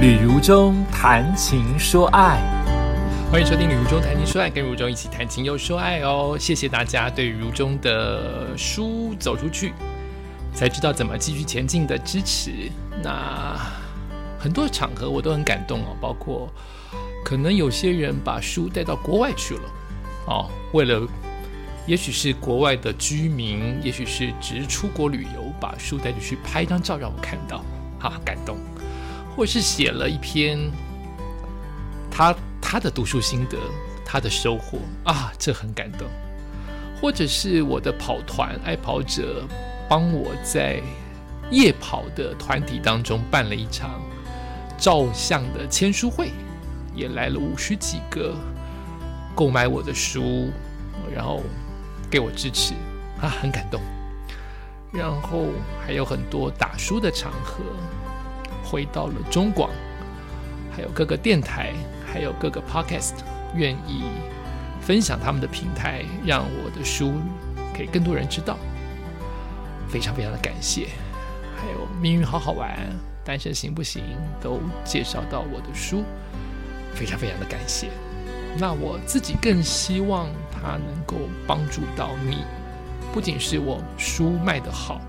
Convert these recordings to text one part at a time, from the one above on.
旅如中谈情说爱，欢迎收听《旅如中谈情说爱》，跟如中一起谈情又说爱哦。谢谢大家对如中的书走出去，才知道怎么继续前进的支持。那很多场合我都很感动哦，包括可能有些人把书带到国外去了哦，为了也许是国外的居民，也许是只是出国旅游，把书带着去拍一张照让我看到，哈，感动。或是写了一篇他他的读书心得，他的收获啊，这很感动。或者是我的跑团爱跑者帮我在夜跑的团体当中办了一场照相的签书会，也来了五十几个购买我的书，然后给我支持啊，很感动。然后还有很多打书的场合。回到了中广，还有各个电台，还有各个 podcast，愿意分享他们的平台，让我的书给更多人知道，非常非常的感谢。还有命运好好玩，单身行不行，都介绍到我的书，非常非常的感谢。那我自己更希望它能够帮助到你，不仅是我书卖得好，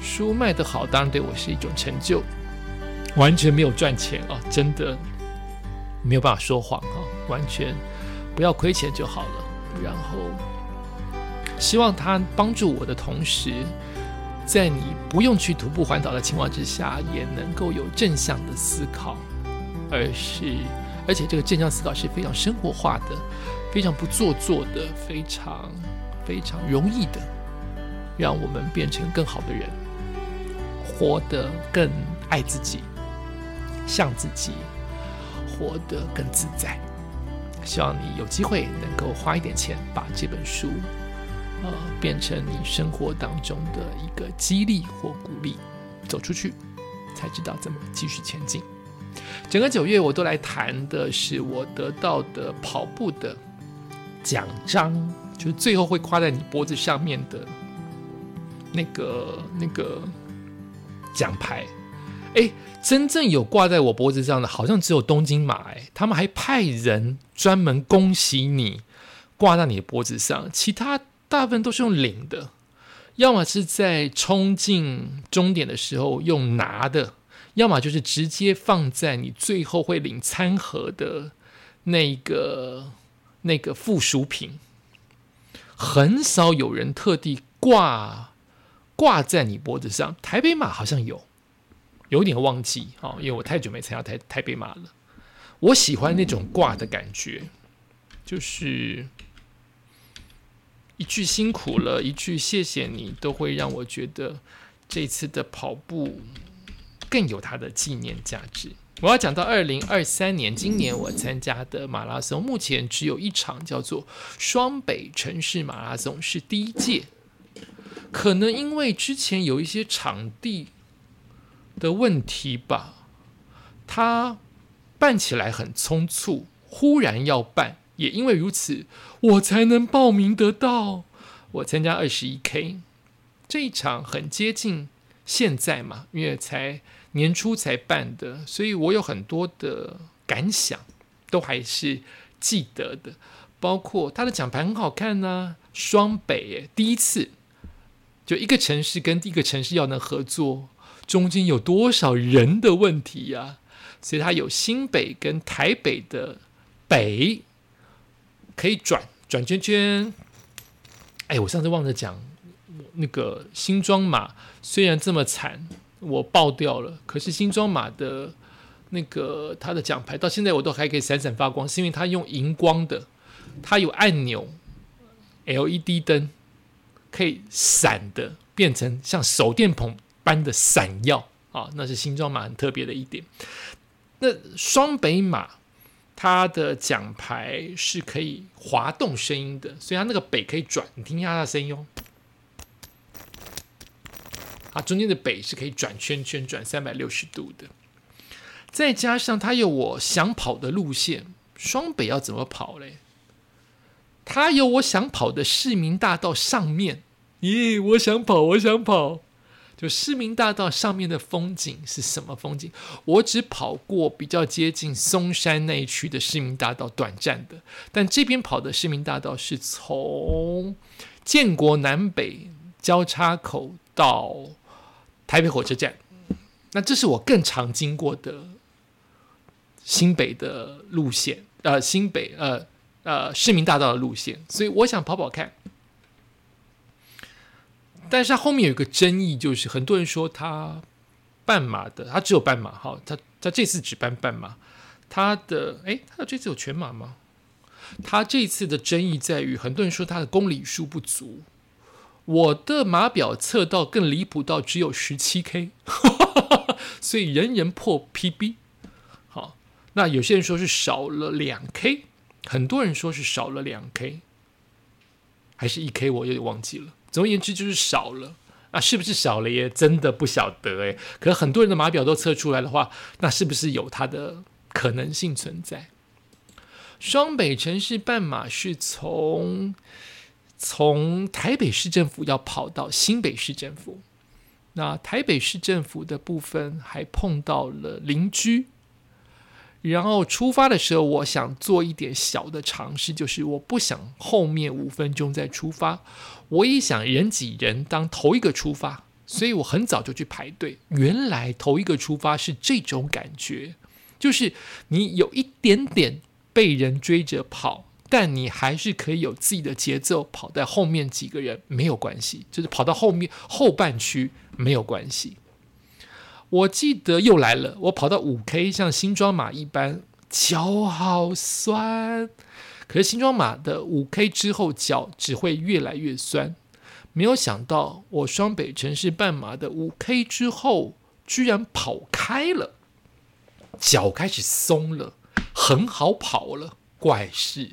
书卖得好，当然对我是一种成就。完全没有赚钱啊，真的没有办法说谎啊，完全不要亏钱就好了。然后希望他帮助我的同时，在你不用去徒步环岛的情况之下，也能够有正向的思考，而是而且这个正向思考是非常生活化的，非常不做作的，非常非常容易的，让我们变成更好的人，活得更爱自己。像自己活得更自在，希望你有机会能够花一点钱把这本书，呃，变成你生活当中的一个激励或鼓励，走出去才知道怎么继续前进。整个九月我都来谈的是我得到的跑步的奖章，就是最后会挂在你脖子上面的那个那个奖牌。哎，真正有挂在我脖子上的，好像只有东京马。哎，他们还派人专门恭喜你，挂在你的脖子上。其他大部分都是用领的，要么是在冲进终点的时候用拿的，要么就是直接放在你最后会领餐盒的那个那个附属品。很少有人特地挂挂在你脖子上。台北马好像有。有点忘记哦，因为我太久没参加台台北马了。我喜欢那种挂的感觉，就是一句辛苦了，一句谢谢你，都会让我觉得这次的跑步更有它的纪念价值。我要讲到二零二三年，今年我参加的马拉松，目前只有一场，叫做双北城市马拉松，是第一届。可能因为之前有一些场地。的问题吧，他办起来很匆促，忽然要办，也因为如此，我才能报名得到。我参加二十一 K 这一场很接近现在嘛，因为才年初才办的，所以我有很多的感想，都还是记得的。包括他的奖牌很好看呢，双北第一次就一个城市跟第一个城市要能合作。中间有多少人的问题呀？所以它有新北跟台北的北可以转转圈圈。哎，我上次忘了讲，那个新装马虽然这么惨，我爆掉了，可是新装马的那个它的奖牌到现在我都还可以闪闪发光，是因为它用荧光的，它有按钮 LED 灯可以闪的，变成像手电筒。般的闪耀啊，那是新装马很特别的一点。那双北马它的奖牌是可以滑动声音的，所以它那个北可以转，你听一下它的声音哦。啊，中间的北是可以转圈圈，转三百六十度的。再加上它有我想跑的路线，双北要怎么跑嘞？它有我想跑的市民大道上面，咦，我想跑，我想跑。就市民大道上面的风景是什么风景？我只跑过比较接近松山那一区的市民大道，短暂的。但这边跑的市民大道是从建国南北交叉口到台北火车站，那这是我更常经过的新北的路线，呃，新北呃呃市民大道的路线，所以我想跑跑看。但是他后面有一个争议，就是很多人说他半马的，他只有半马哈，他他这次只办半马，他的哎，他的这次有全马吗？他这次的争议在于，很多人说他的公里数不足，我的码表测到更离谱到只有十七 K，所以人人破 PB。好，那有些人说是少了两 K，很多人说是少了两 K，还是一 K，我有点忘记了。总而言之，就是少了啊，是不是少了也真的不晓得诶。可是很多人的码表都测出来的话，那是不是有它的可能性存在？双北城市半马是从从台北市政府要跑到新北市政府，那台北市政府的部分还碰到了邻居。然后出发的时候，我想做一点小的尝试，就是我不想后面五分钟再出发，我也想人挤人当头一个出发，所以我很早就去排队。原来头一个出发是这种感觉，就是你有一点点被人追着跑，但你还是可以有自己的节奏，跑在后面几个人没有关系，就是跑到后面后半区没有关系。我记得又来了，我跑到五 K，像新装马一般，脚好酸。可是新装马的五 K 之后，脚只会越来越酸。没有想到，我双北城市半马的五 K 之后，居然跑开了，脚开始松了，很好跑了。怪事，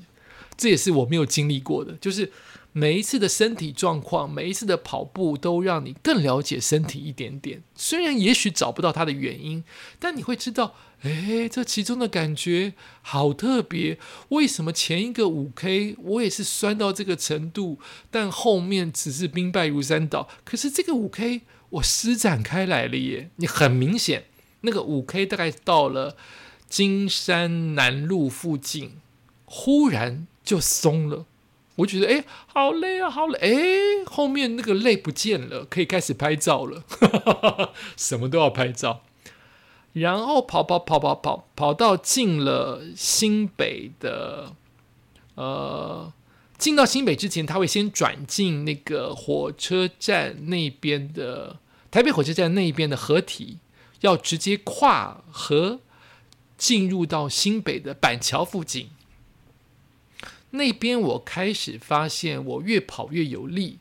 这也是我没有经历过的，就是。每一次的身体状况，每一次的跑步，都让你更了解身体一点点。虽然也许找不到它的原因，但你会知道，哎，这其中的感觉好特别。为什么前一个五 K 我也是酸到这个程度，但后面只是兵败如山倒？可是这个五 K 我施展开来了耶！你很明显，那个五 K 大概到了金山南路附近，忽然就松了。我觉得哎，好累啊，好累！哎，后面那个累不见了，可以开始拍照了，什么都要拍照。然后跑跑跑跑跑跑到进了新北的，呃，进到新北之前，他会先转进那个火车站那边的台北火车站那边的合体，要直接跨河进入到新北的板桥附近。那边我开始发现，我越跑越有力，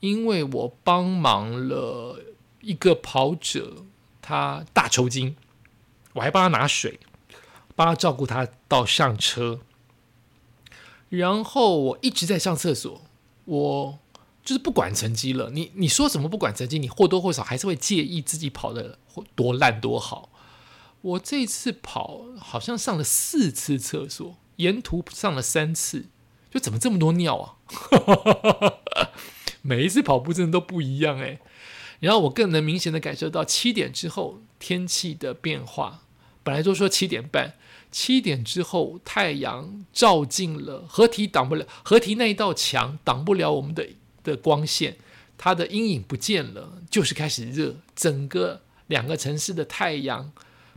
因为我帮忙了一个跑者，他大抽筋，我还帮他拿水，帮他照顾他到上车，然后我一直在上厕所，我就是不管成绩了。你你说什么不管成绩，你或多或少还是会介意自己跑的多烂多好。我这次跑好像上了四次厕所。沿途上了三次，就怎么这么多尿啊？每一次跑步真的都不一样哎。然后我更能明显的感受到七点之后天气的变化。本来都说七点半，七点之后太阳照进了河堤，挡不了河堤那一道墙，挡不了我们的的光线，它的阴影不见了，就是开始热。整个两个城市的太阳。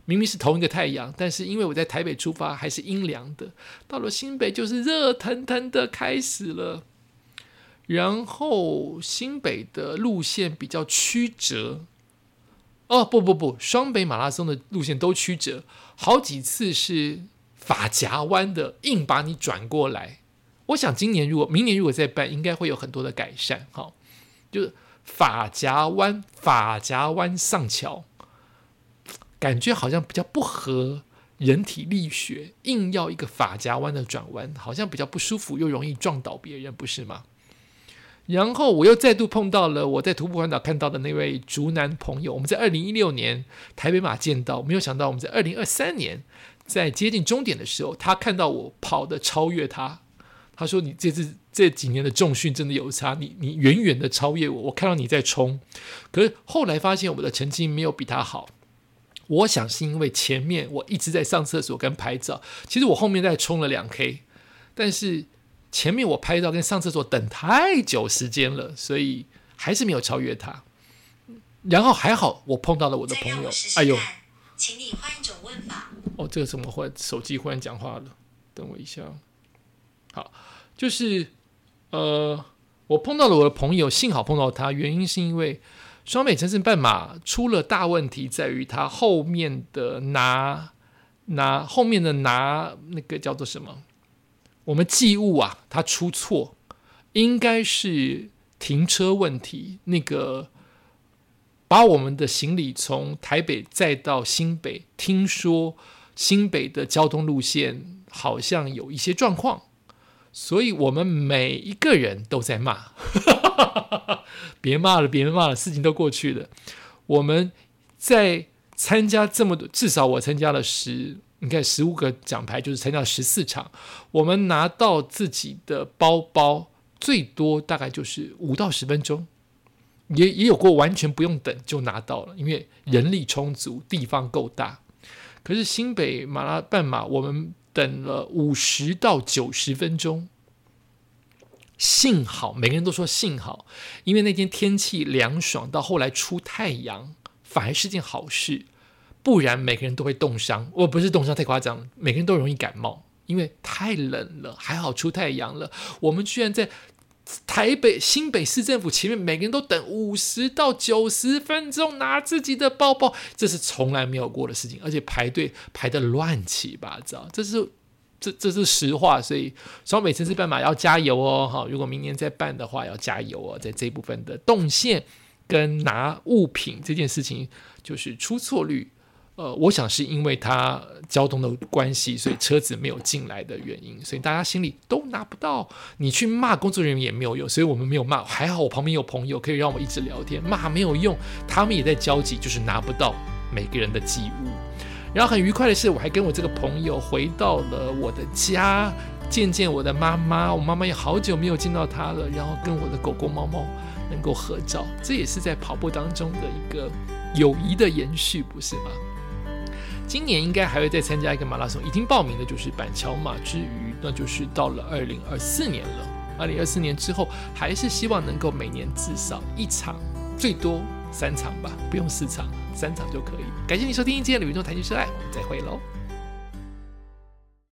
明明是同一个太阳，但是因为我在台北出发还是阴凉的，到了新北就是热腾腾的开始了。然后新北的路线比较曲折，哦不不不，双北马拉松的路线都曲折，好几次是法夹弯的，硬把你转过来。我想今年如果明年如果再办，应该会有很多的改善。哈，就是法夹弯，法夹弯上桥。感觉好像比较不合人体力学，硬要一个法夹弯的转弯，好像比较不舒服，又容易撞倒别人，不是吗？然后我又再度碰到了我在徒步环岛看到的那位竹南朋友，我们在二零一六年台北马见到，没有想到我们在二零二三年在接近终点的时候，他看到我跑的超越他，他说你这次这几年的重训真的有差，你你远远的超越我，我看到你在冲，可是后来发现我的成绩没有比他好。我想是因为前面我一直在上厕所跟拍照，其实我后面在冲了两 K，但是前面我拍照跟上厕所等太久时间了，所以还是没有超越他。然后还好我碰到了我的朋友，哎呦，请你换一种问法。哦，这个怎么会手机忽然讲话了？等我一下。好，就是呃，我碰到了我的朋友，幸好碰到他，原因是因为。双美城市半马出了大问题，在于它后面的拿拿后面的拿那个叫做什么？我们寄物啊，它出错，应该是停车问题。那个把我们的行李从台北载到新北，听说新北的交通路线好像有一些状况。所以我们每一个人都在骂，别骂了，别骂了，事情都过去了。我们在参加这么多，至少我参加了十，你看十五个奖牌，就是参加了十四场。我们拿到自己的包包，最多大概就是五到十分钟，也也有过完全不用等就拿到了，因为人力充足，地方够大。可是新北马拉半马，我们。等了五十到九十分钟，幸好每个人都说幸好，因为那天天气凉爽，到后来出太阳反而是件好事，不然每个人都会冻伤。我不是冻伤太夸张，每个人都容易感冒，因为太冷了。还好出太阳了，我们居然在。台北新北市政府前面，每个人都等五十到九十分钟拿自己的包包，这是从来没有过的事情，而且排队排的乱七八糟，这是这这是实话，所以双北城市办马要加油哦，哈！如果明年再办的话，要加油哦，在这部分的动线跟拿物品这件事情，就是出错率。呃，我想是因为它交通的关系，所以车子没有进来的原因，所以大家心里都拿不到。你去骂工作人员也没有用，所以我们没有骂。还好我旁边有朋友可以让我一直聊天，骂没有用，他们也在焦急，就是拿不到每个人的寄物。然后很愉快的是，我还跟我这个朋友回到了我的家，见见我的妈妈。我妈妈也好久没有见到她了，然后跟我的狗狗、猫猫能够合照，这也是在跑步当中的一个友谊的延续，不是吗？今年应该还会再参加一个马拉松，已经报名的就是板桥马之余，那就是到了二零二四年了。二零二四年之后，还是希望能够每年至少一场，最多三场吧，不用四场，三场就可以。感谢你收听今天的宇宙谈情说爱，我们再会喽。